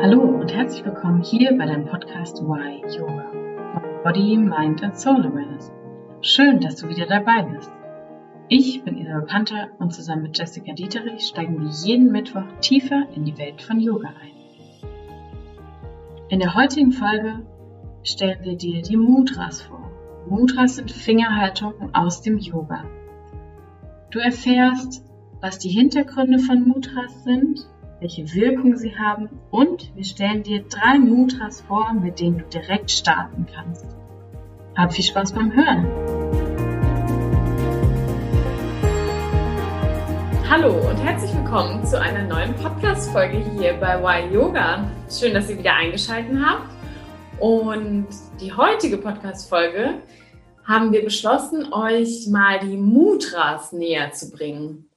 Hallo und herzlich willkommen hier bei deinem Podcast Why Yoga von Body, Mind and Soul Awareness. Schön, dass du wieder dabei bist. Ich bin Isabel Panther und zusammen mit Jessica Dieterich steigen wir jeden Mittwoch tiefer in die Welt von Yoga ein. In der heutigen Folge stellen wir dir die Mudras vor. Mudras sind Fingerhaltungen aus dem Yoga. Du erfährst, was die Hintergründe von Mudras sind, welche Wirkung sie haben und wir stellen dir drei Mudras vor, mit denen du direkt starten kannst. Hab viel Spaß beim Hören! Hallo und herzlich willkommen zu einer neuen Podcast-Folge hier bei Why Yoga. Schön, dass ihr wieder eingeschaltet habt. Und die heutige Podcast-Folge haben wir beschlossen, euch mal die Mudras näher zu bringen.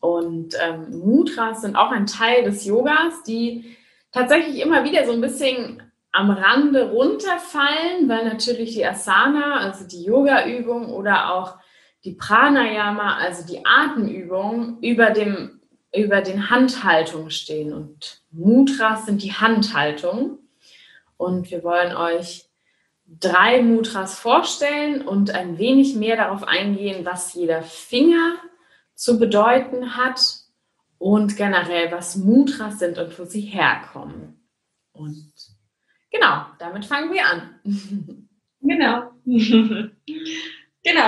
Und ähm, Mudras sind auch ein Teil des Yogas, die tatsächlich immer wieder so ein bisschen am Rande runterfallen, weil natürlich die Asana, also die Yoga-Übung oder auch die Pranayama, also die Atemübung, über, dem, über den Handhaltungen stehen. Und Mudras sind die Handhaltung. Und wir wollen euch drei Mudras vorstellen und ein wenig mehr darauf eingehen, was jeder Finger zu bedeuten hat und generell, was Mudras sind und wo sie herkommen. Und genau, damit fangen wir an. Genau. genau,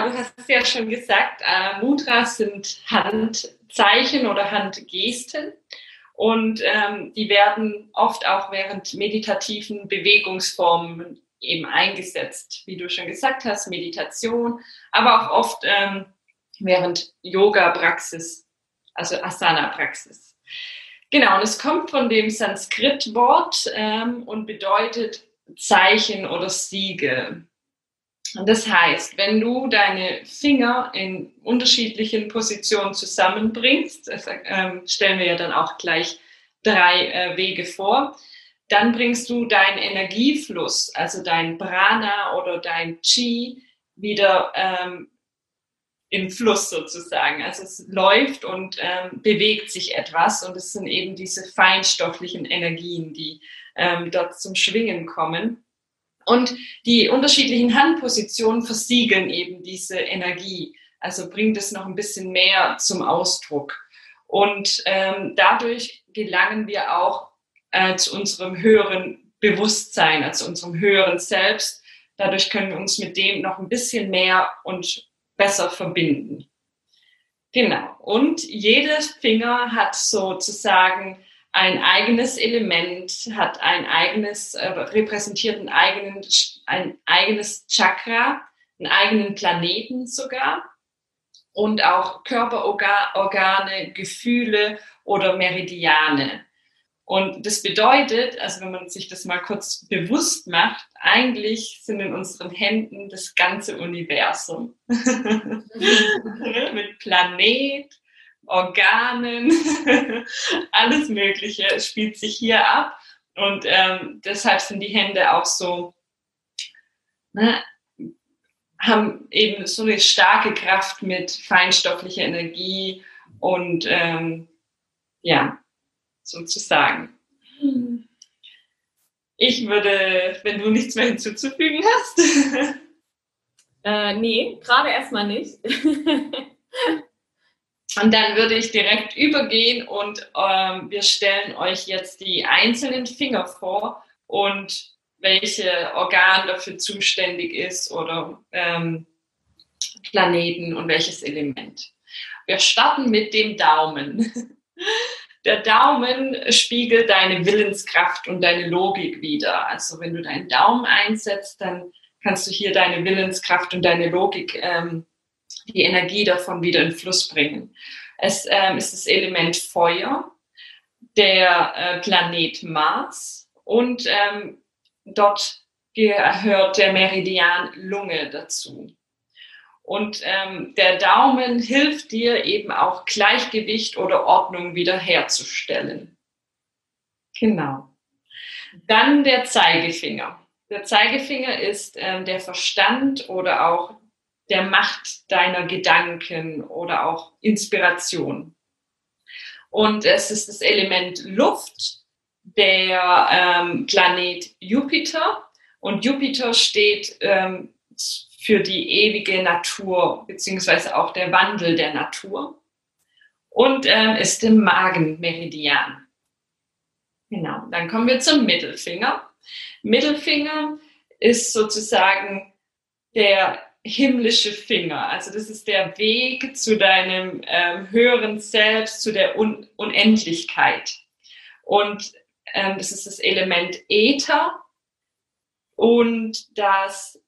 du hast es ja schon gesagt, äh, Mudras sind Handzeichen oder Handgesten. Und ähm, die werden oft auch während meditativen Bewegungsformen eben eingesetzt, wie du schon gesagt hast, Meditation, aber auch oft ähm, während Yoga-Praxis, also Asana-Praxis. Genau, und es kommt von dem Sanskrit-Wort ähm, und bedeutet Zeichen oder Siegel. Und das heißt, wenn du deine Finger in unterschiedlichen Positionen zusammenbringst, das ähm, stellen wir ja dann auch gleich drei äh, Wege vor, dann bringst du deinen Energiefluss, also dein Prana oder dein Chi, wieder ähm, im Fluss sozusagen. Also es läuft und ähm, bewegt sich etwas und es sind eben diese feinstofflichen Energien, die ähm, dort zum Schwingen kommen. Und die unterschiedlichen Handpositionen versiegeln eben diese Energie, also bringt es noch ein bisschen mehr zum Ausdruck. Und ähm, dadurch gelangen wir auch äh, zu unserem höheren Bewusstsein, also unserem höheren Selbst. Dadurch können wir uns mit dem noch ein bisschen mehr und besser verbinden. Genau. Und jeder Finger hat sozusagen ein eigenes Element, hat ein eigenes, äh, repräsentiert einen eigenen, ein eigenes Chakra, einen eigenen Planeten sogar und auch Körperorgane, Gefühle oder Meridiane. Und das bedeutet, also wenn man sich das mal kurz bewusst macht, eigentlich sind in unseren Händen das ganze Universum. Mit Planet, Organen, alles Mögliche spielt sich hier ab. Und ähm, deshalb sind die Hände auch so, ne, haben eben so eine starke Kraft mit feinstofflicher Energie und ähm, ja, sozusagen. Ich würde, wenn du nichts mehr hinzuzufügen hast. äh, nee, gerade erstmal nicht. und dann würde ich direkt übergehen und ähm, wir stellen euch jetzt die einzelnen Finger vor und welche Organ dafür zuständig ist oder ähm, Planeten und welches Element. Wir starten mit dem Daumen. Der Daumen spiegelt deine Willenskraft und deine Logik wieder. Also wenn du deinen Daumen einsetzt, dann kannst du hier deine Willenskraft und deine Logik, ähm, die Energie davon wieder in Fluss bringen. Es ähm, ist das Element Feuer, der äh, Planet Mars und ähm, dort gehört der Meridian Lunge dazu. Und ähm, der Daumen hilft dir eben auch Gleichgewicht oder Ordnung wiederherzustellen. Genau. Dann der Zeigefinger. Der Zeigefinger ist ähm, der Verstand oder auch der Macht deiner Gedanken oder auch Inspiration. Und es ist das Element Luft, der ähm, Planet Jupiter und Jupiter steht ähm, für die ewige Natur beziehungsweise auch der Wandel der Natur und ähm, ist im Magenmeridian. Genau, dann kommen wir zum Mittelfinger. Mittelfinger ist sozusagen der himmlische Finger. Also das ist der Weg zu deinem ähm, höheren Selbst, zu der Un Unendlichkeit. Und ähm, das ist das Element Äther und das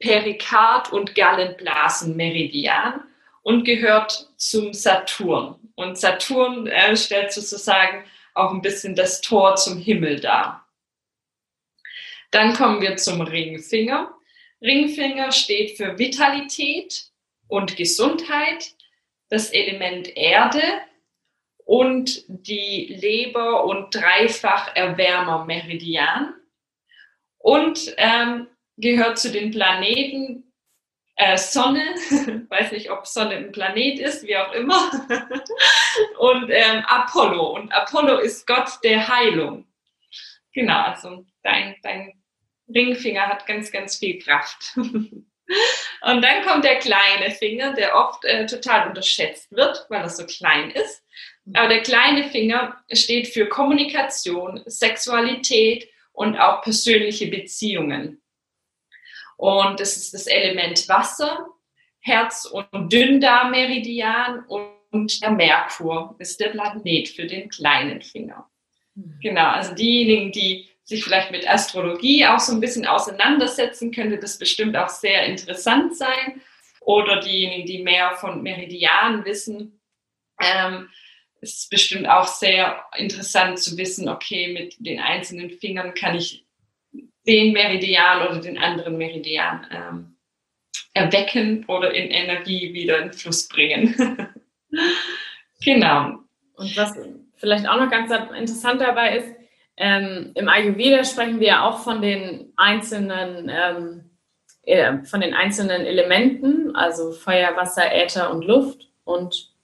Perikard- und Gallenblasenmeridian und gehört zum Saturn. Und Saturn äh, stellt sozusagen auch ein bisschen das Tor zum Himmel dar. Dann kommen wir zum Ringfinger. Ringfinger steht für Vitalität und Gesundheit, das Element Erde und die Leber- und Dreifach-Erwärmer-Meridian und ähm, gehört zu den Planeten äh, Sonne, weiß nicht, ob Sonne ein Planet ist, wie auch immer, und ähm, Apollo. Und Apollo ist Gott der Heilung. Genau, also dein, dein Ringfinger hat ganz, ganz viel Kraft. Und dann kommt der kleine Finger, der oft äh, total unterschätzt wird, weil er so klein ist. Aber der kleine Finger steht für Kommunikation, Sexualität und auch persönliche Beziehungen. Und das ist das Element Wasser, Herz- und Dünndarmmeridian und der Merkur ist der Planet für den kleinen Finger. Mhm. Genau, also diejenigen, die sich vielleicht mit Astrologie auch so ein bisschen auseinandersetzen, könnte das bestimmt auch sehr interessant sein. Oder diejenigen, die mehr von Meridianen wissen, ähm, ist bestimmt auch sehr interessant zu wissen, okay, mit den einzelnen Fingern kann ich den Meridian oder den anderen Meridian ähm, erwecken oder in Energie wieder in Fluss bringen. genau. Und was vielleicht auch noch ganz interessant dabei ist, ähm, Im Ayurveda sprechen wir ja auch von den einzelnen, ähm, äh, von den einzelnen Elementen, also Feuer, Wasser, Äther und Luft. Und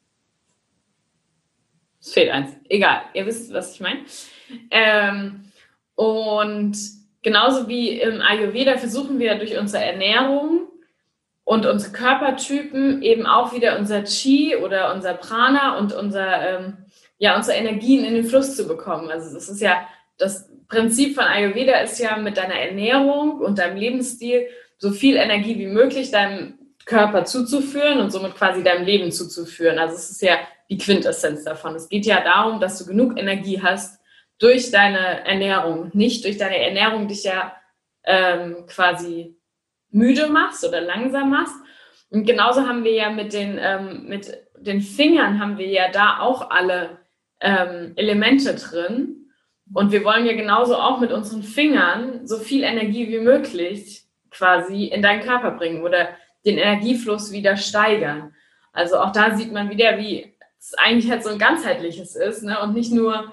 es fehlt eins. Egal, ihr wisst, was ich meine. Ähm, und genauso wie im Ayurveda versuchen wir durch unsere Ernährung und unsere Körpertypen eben auch wieder unser Chi oder unser Prana und unser, ähm, ja, unsere Energien in den Fluss zu bekommen. Also es ist ja das Prinzip von Ayurveda ist ja mit deiner Ernährung und deinem Lebensstil so viel Energie wie möglich deinem Körper zuzuführen und somit quasi deinem Leben zuzuführen. Also es ist ja die Quintessenz davon. Es geht ja darum, dass du genug Energie hast durch deine Ernährung, nicht durch deine Ernährung dich ja ähm, quasi müde machst oder langsam machst. Und genauso haben wir ja mit den, ähm, mit den Fingern haben wir ja da auch alle ähm, Elemente drin. Und wir wollen ja genauso auch mit unseren Fingern so viel Energie wie möglich quasi in deinen Körper bringen oder den Energiefluss wieder steigern. Also auch da sieht man wieder, wie es eigentlich halt so ein ganzheitliches ist ne? und nicht nur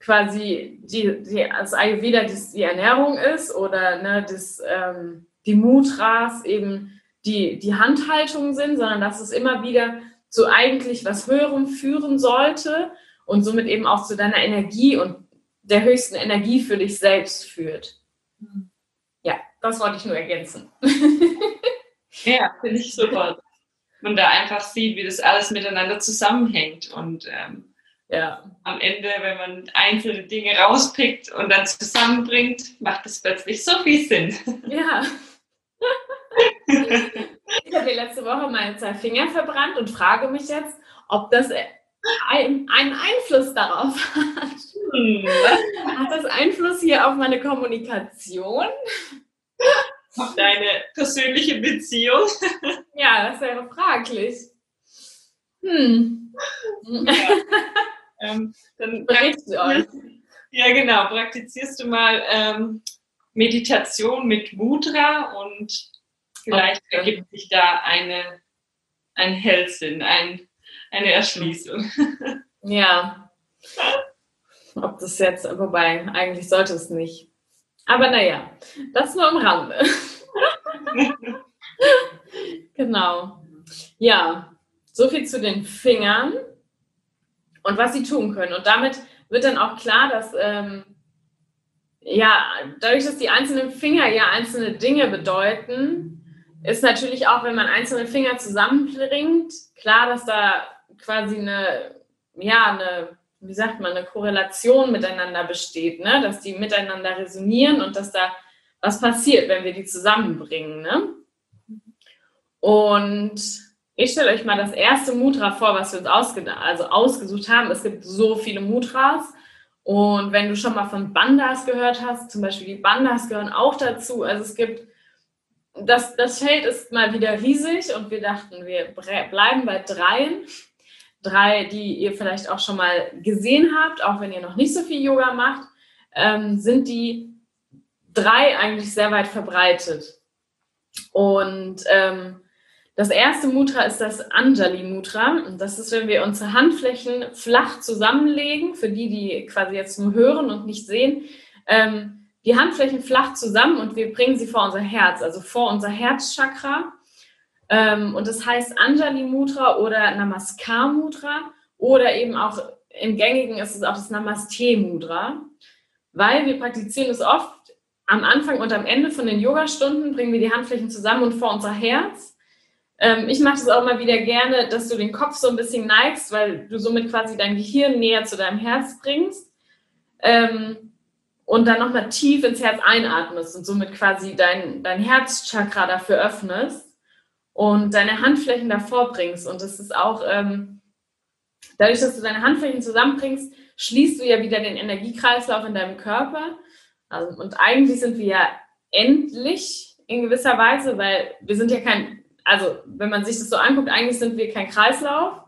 quasi die, die, das Ayurveda das die Ernährung ist oder ne, das, ähm, die Mudras eben die, die Handhaltung sind, sondern dass es immer wieder zu eigentlich was Höherem führen sollte und somit eben auch zu deiner Energie und der höchsten Energie für dich selbst führt. Ja, das wollte ich nur ergänzen. ja, finde ich super. Man da einfach sieht, wie das alles miteinander zusammenhängt und ähm, ja. am Ende, wenn man einzelne Dinge rauspickt und dann zusammenbringt, macht es plötzlich so viel Sinn. Ja. ich habe letzte Woche meine zwei Finger verbrannt und frage mich jetzt, ob das einen Einfluss darauf hat. Hm. Hat das Einfluss hier auf meine Kommunikation? Auf deine persönliche Beziehung? Ja, das wäre fraglich. Hm. Ja. ähm, dann Ja, genau. Praktizierst du mal ähm, Meditation mit Mudra und vielleicht okay. ergibt sich da eine, ein Hellsinn, ein eine Erschließung. Ja. Ob das jetzt, wobei, eigentlich sollte es nicht. Aber naja, das nur am Rande. genau. Ja, so viel zu den Fingern und was sie tun können. Und damit wird dann auch klar, dass ähm, ja, dadurch, dass die einzelnen Finger ja einzelne Dinge bedeuten, ist natürlich auch, wenn man einzelne Finger zusammenbringt, klar, dass da quasi eine, ja, eine, wie sagt man, eine Korrelation miteinander besteht, ne? dass die miteinander resonieren und dass da was passiert, wenn wir die zusammenbringen. Ne? Und ich stelle euch mal das erste Mudra vor, was wir uns ausge also ausgesucht haben. Es gibt so viele Mudras. Und wenn du schon mal von Bandas gehört hast, zum Beispiel die Bandas gehören auch dazu. Also es gibt, das, das Feld ist mal wieder riesig und wir dachten, wir bleiben bei dreien. Drei, die ihr vielleicht auch schon mal gesehen habt, auch wenn ihr noch nicht so viel Yoga macht, ähm, sind die drei eigentlich sehr weit verbreitet. Und ähm, das erste Mudra ist das Anjali Mudra. Das ist, wenn wir unsere Handflächen flach zusammenlegen, für die, die quasi jetzt nur hören und nicht sehen. Ähm, die Handflächen flach zusammen und wir bringen sie vor unser Herz, also vor unser Herzchakra. Ähm, und das heißt Anjali Mudra oder Namaskar Mudra oder eben auch im gängigen ist es auch das Namaste Mudra, weil wir praktizieren es oft am Anfang und am Ende von den Yogastunden, bringen wir die Handflächen zusammen und vor unser Herz. Ähm, ich mache das auch mal wieder gerne, dass du den Kopf so ein bisschen neigst, weil du somit quasi dein Gehirn näher zu deinem Herz bringst. Ähm, und dann nochmal tief ins Herz einatmest und somit quasi dein, dein Herzchakra dafür öffnest und deine Handflächen davor bringst. Und das ist auch, ähm, dadurch, dass du deine Handflächen zusammenbringst, schließt du ja wieder den Energiekreislauf in deinem Körper. Also, und eigentlich sind wir ja endlich in gewisser Weise, weil wir sind ja kein also wenn man sich das so anguckt, eigentlich sind wir kein Kreislauf.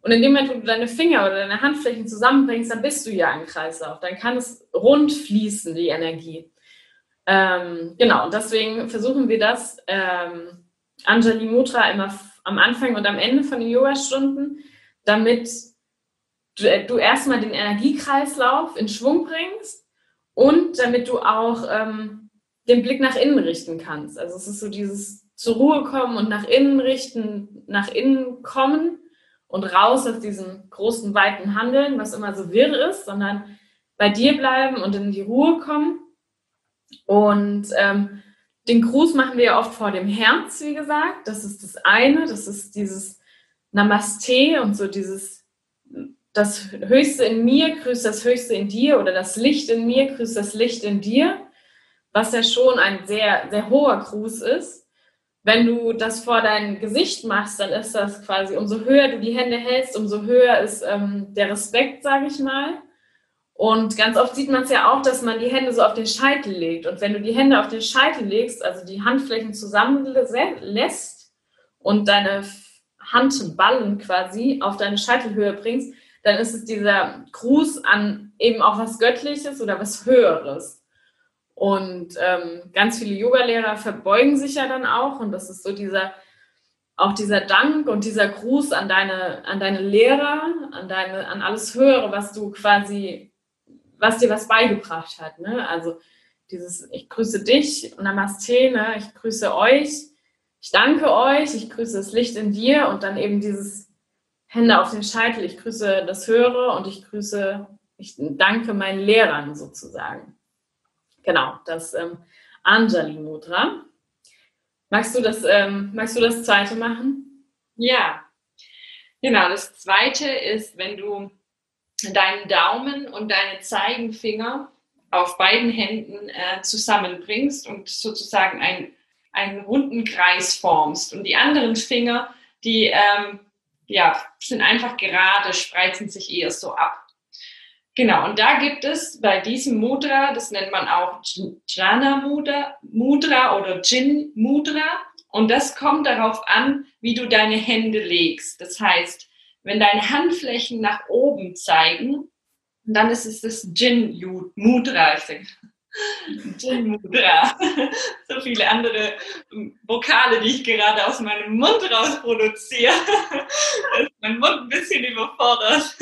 Und in dem Moment, wo du deine Finger oder deine Handflächen zusammenbringst, dann bist du ja ein Kreislauf. Dann kann es rund fließen, die Energie. Ähm, genau, und deswegen versuchen wir das, ähm, Anjali Mudra, immer am Anfang und am Ende von den Yogastunden, damit du, äh, du erstmal den Energiekreislauf in Schwung bringst und damit du auch ähm, den Blick nach innen richten kannst. Also es ist so dieses zur Ruhe kommen und nach innen richten, nach innen kommen und raus aus diesem großen, weiten Handeln, was immer so wirr ist, sondern bei dir bleiben und in die Ruhe kommen. Und ähm, den Gruß machen wir oft vor dem Herz, wie gesagt. Das ist das eine, das ist dieses Namaste und so dieses, das Höchste in mir grüßt das Höchste in dir oder das Licht in mir grüßt das Licht in dir, was ja schon ein sehr, sehr hoher Gruß ist. Wenn du das vor dein Gesicht machst, dann ist das quasi, umso höher du die Hände hältst, umso höher ist ähm, der Respekt, sage ich mal. Und ganz oft sieht man es ja auch, dass man die Hände so auf den Scheitel legt. Und wenn du die Hände auf den Scheitel legst, also die Handflächen zusammenlässt und deine Handballen quasi auf deine Scheitelhöhe bringst, dann ist es dieser Gruß an eben auch was Göttliches oder was Höheres. Und ähm, ganz viele Yogalehrer verbeugen sich ja dann auch. Und das ist so dieser, auch dieser Dank und dieser Gruß an deine, an deine Lehrer, an deine, an alles Höhere, was du quasi, was dir was beigebracht hat. Ne? Also dieses, ich grüße dich, Namaste, ne? ich grüße euch, ich danke euch, ich grüße das Licht in dir und dann eben dieses Hände auf den Scheitel, ich grüße das Höhere und ich grüße, ich danke meinen Lehrern sozusagen. Genau, das ähm, Anjali Mudra. Magst du das, ähm, magst du das zweite machen? Ja, genau. Das zweite ist, wenn du deinen Daumen und deine Zeigenfinger auf beiden Händen äh, zusammenbringst und sozusagen ein, einen runden Kreis formst. Und die anderen Finger, die ähm, ja, sind einfach gerade, spreizen sich eher so ab. Genau, und da gibt es bei diesem Mudra, das nennt man auch Jnana Mudra, Mudra oder Jin Mudra, und das kommt darauf an, wie du deine Hände legst. Das heißt, wenn deine Handflächen nach oben zeigen, dann ist es das Jin Mudra. Ich sage, Jin Mudra. So viele andere Vokale, die ich gerade aus meinem Mund raus produziere. Da ist mein Mund ein bisschen überfordert.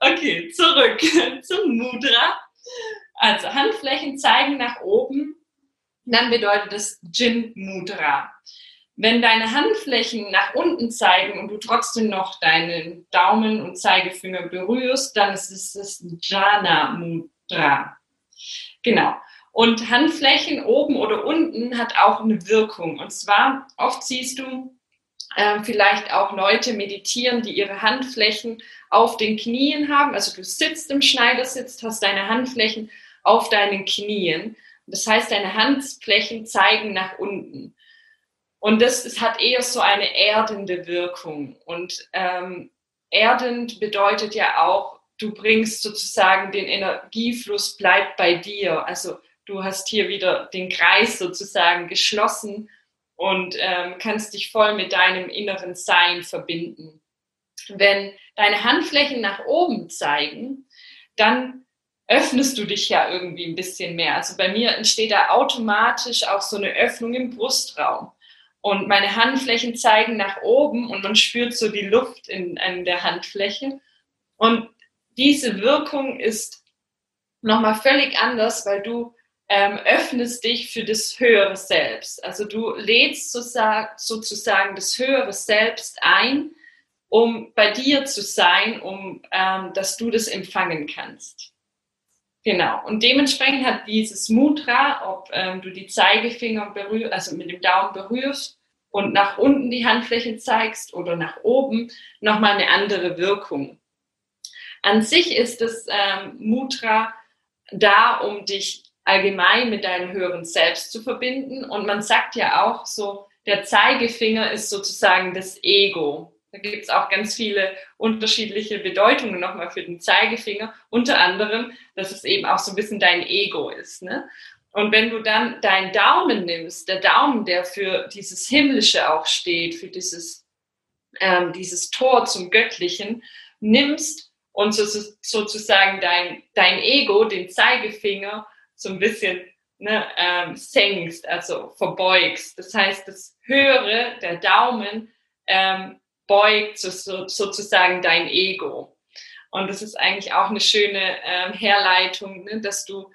Okay, zurück zum Mudra. Also Handflächen zeigen nach oben, dann bedeutet es Jin Mudra. Wenn deine Handflächen nach unten zeigen und du trotzdem noch deinen Daumen und Zeigefinger berührst, dann ist es das Jana Mudra. Genau. Und Handflächen oben oder unten hat auch eine Wirkung. Und zwar oft siehst du äh, vielleicht auch Leute meditieren, die ihre Handflächen auf den Knien haben. Also du sitzt im Schneidersitz, hast deine Handflächen auf deinen Knien. Das heißt, deine Handflächen zeigen nach unten. Und das, das hat eher so eine erdende Wirkung. Und ähm, erdend bedeutet ja auch, du bringst sozusagen den Energiefluss, bleibt bei dir. Also du hast hier wieder den Kreis sozusagen geschlossen und ähm, kannst dich voll mit deinem inneren Sein verbinden. Wenn deine Handflächen nach oben zeigen, dann öffnest du dich ja irgendwie ein bisschen mehr. Also bei mir entsteht da automatisch auch so eine Öffnung im Brustraum. Und meine Handflächen zeigen nach oben und man spürt so die Luft in, in der Handfläche. Und diese Wirkung ist nochmal völlig anders, weil du ähm, öffnest dich für das höhere Selbst. Also du lädst sozusagen das höhere Selbst ein, um bei dir zu sein, um ähm, dass du das empfangen kannst. Genau. Und dementsprechend hat dieses Mudra, ob ähm, du die Zeigefinger berührst, also mit dem Daumen berührst und nach unten die Handfläche zeigst oder nach oben, nochmal eine andere Wirkung. An sich ist das ähm, Mudra da, um dich allgemein mit deinem höheren Selbst zu verbinden. Und man sagt ja auch so, der Zeigefinger ist sozusagen das Ego. Da gibt es auch ganz viele unterschiedliche Bedeutungen nochmal für den Zeigefinger. Unter anderem, dass es eben auch so ein bisschen dein Ego ist. Ne? Und wenn du dann deinen Daumen nimmst, der Daumen, der für dieses Himmlische auch steht, für dieses, ähm, dieses Tor zum Göttlichen, nimmst und so, sozusagen dein, dein Ego, den Zeigefinger, so ein bisschen ne, ähm, senkst, also verbeugst. Das heißt, das Höhere, der Daumen, ähm, beugt so, so, sozusagen dein Ego. Und das ist eigentlich auch eine schöne ähm, Herleitung, ne, dass du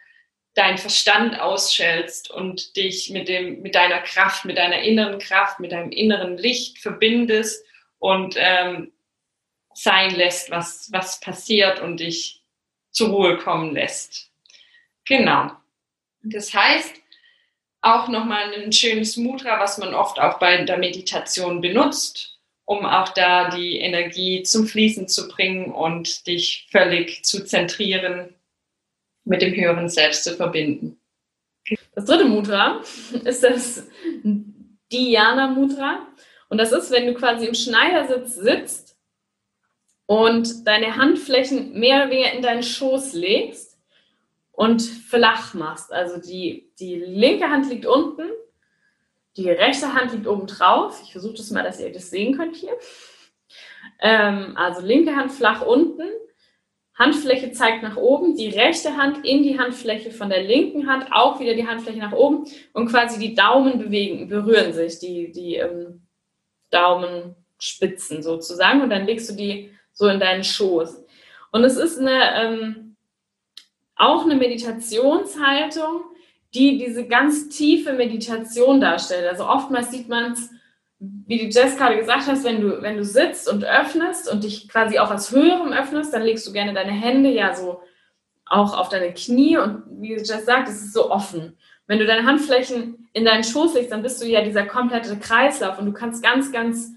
deinen Verstand ausschältst und dich mit, dem, mit deiner Kraft, mit deiner inneren Kraft, mit deinem inneren Licht verbindest und ähm, sein lässt, was, was passiert und dich zur Ruhe kommen lässt. Genau. Das heißt, auch nochmal ein schönes Mudra, was man oft auch bei der Meditation benutzt, um auch da die Energie zum Fließen zu bringen und dich völlig zu zentrieren, mit dem höheren Selbst zu verbinden. Das dritte Mudra ist das Dhyana Mudra. Und das ist, wenn du quasi im Schneidersitz sitzt und deine Handflächen mehr oder weniger in deinen Schoß legst und flach machst. Also die, die linke Hand liegt unten, die rechte Hand liegt oben drauf. Ich versuche das mal, dass ihr das sehen könnt hier. Ähm, also linke Hand flach unten, Handfläche zeigt nach oben, die rechte Hand in die Handfläche von der linken Hand, auch wieder die Handfläche nach oben und quasi die Daumen bewegen, berühren sich, die, die ähm, Daumenspitzen sozusagen und dann legst du die so in deinen Schoß. Und es ist eine, ähm, auch eine Meditationshaltung, die diese ganz tiefe Meditation darstellt. Also oftmals sieht man es, wie die Jess gerade gesagt hast, wenn du, wenn du sitzt und öffnest und dich quasi auch als Höherem öffnest, dann legst du gerne deine Hände ja so auch auf deine Knie und wie Jess sagt, es ist so offen. Wenn du deine Handflächen in deinen Schoß legst, dann bist du ja dieser komplette Kreislauf und du kannst ganz, ganz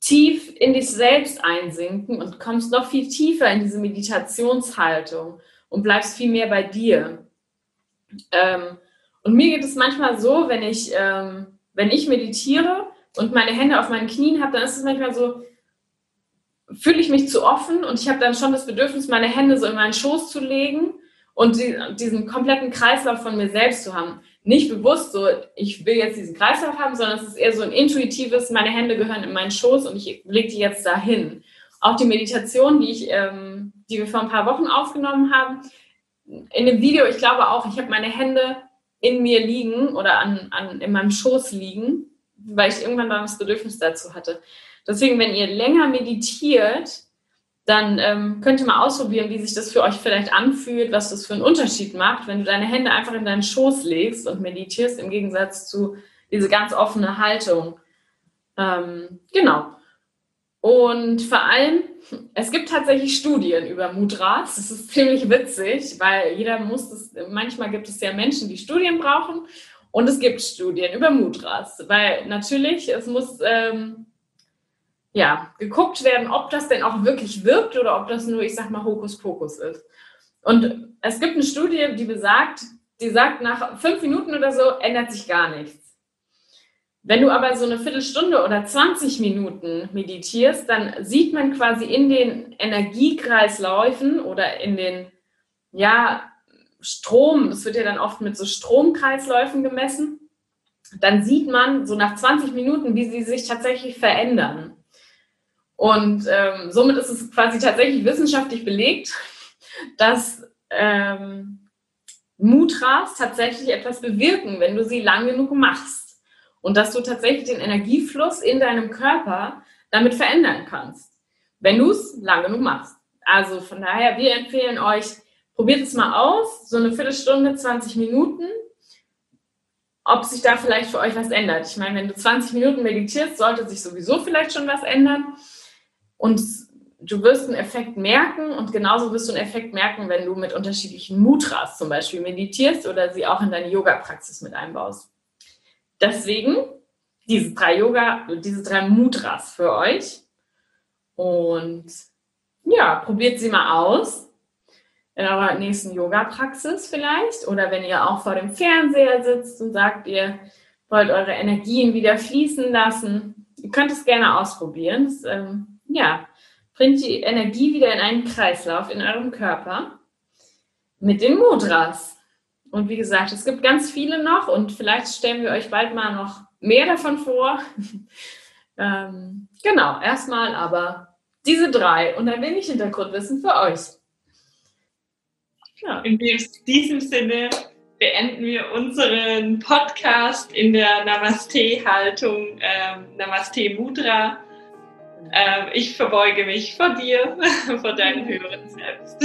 tief in dich selbst einsinken und kommst noch viel tiefer in diese Meditationshaltung und bleibst viel mehr bei dir. Ähm, und mir geht es manchmal so, wenn ich, ähm, wenn ich meditiere und meine Hände auf meinen Knien habe, dann ist es manchmal so, fühle ich mich zu offen und ich habe dann schon das Bedürfnis, meine Hände so in meinen Schoß zu legen und die, diesen kompletten Kreislauf von mir selbst zu haben. Nicht bewusst so, ich will jetzt diesen Kreislauf haben, sondern es ist eher so ein intuitives, meine Hände gehören in meinen Schoß und ich lege die jetzt dahin. Auch die Meditation, die ich ähm, die wir vor ein paar Wochen aufgenommen haben. In dem Video, ich glaube auch, ich habe meine Hände in mir liegen oder an, an, in meinem Schoß liegen, weil ich irgendwann mal das Bedürfnis dazu hatte. Deswegen, wenn ihr länger meditiert, dann ähm, könnt ihr mal ausprobieren, wie sich das für euch vielleicht anfühlt, was das für einen Unterschied macht, wenn du deine Hände einfach in deinen Schoß legst und meditierst, im Gegensatz zu diese ganz offene Haltung. Ähm, genau. Und vor allem, es gibt tatsächlich Studien über Mudras. Das ist ziemlich witzig, weil jeder muss das, manchmal gibt es ja Menschen, die Studien brauchen und es gibt Studien über Mudras, weil natürlich, es muss ähm, ja geguckt werden, ob das denn auch wirklich wirkt oder ob das nur, ich sag mal, Hokuspokus ist. Und es gibt eine Studie, die besagt, die sagt, nach fünf Minuten oder so ändert sich gar nichts. Wenn du aber so eine Viertelstunde oder 20 Minuten meditierst, dann sieht man quasi in den Energiekreisläufen oder in den, ja, Strom, es wird ja dann oft mit so Stromkreisläufen gemessen, dann sieht man so nach 20 Minuten, wie sie sich tatsächlich verändern. Und ähm, somit ist es quasi tatsächlich wissenschaftlich belegt, dass ähm, Mutras tatsächlich etwas bewirken, wenn du sie lang genug machst und dass du tatsächlich den Energiefluss in deinem Körper damit verändern kannst, wenn du es lang genug machst. Also von daher, wir empfehlen euch, probiert es mal aus, so eine Viertelstunde, 20 Minuten, ob sich da vielleicht für euch was ändert. Ich meine, wenn du 20 Minuten meditierst, sollte sich sowieso vielleicht schon was ändern. Und du wirst einen Effekt merken und genauso wirst du einen Effekt merken, wenn du mit unterschiedlichen Mudras zum Beispiel meditierst oder sie auch in deine Yoga-Praxis mit einbaust. Deswegen diese drei Yoga, diese drei Mudras für euch. Und ja, probiert sie mal aus in eurer nächsten Yoga-Praxis vielleicht oder wenn ihr auch vor dem Fernseher sitzt und sagt, ihr wollt eure Energien wieder fließen lassen. Ihr könnt es gerne ausprobieren. Das, ähm, ja, bringt die Energie wieder in einen Kreislauf in eurem Körper mit den Mudras. Und wie gesagt, es gibt ganz viele noch und vielleicht stellen wir euch bald mal noch mehr davon vor. ähm, genau, erstmal aber diese drei und ein wenig Hintergrundwissen für euch. Ja. In diesem Sinne beenden wir unseren Podcast in der Namaste-Haltung, ähm, Namaste Mudra. Ähm, ich verbeuge mich vor dir, vor deinem höheren Selbst.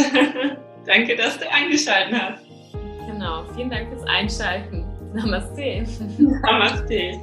Danke, dass du eingeschaltet hast. Vielen Dank fürs Einschalten. Namaste. Namaste.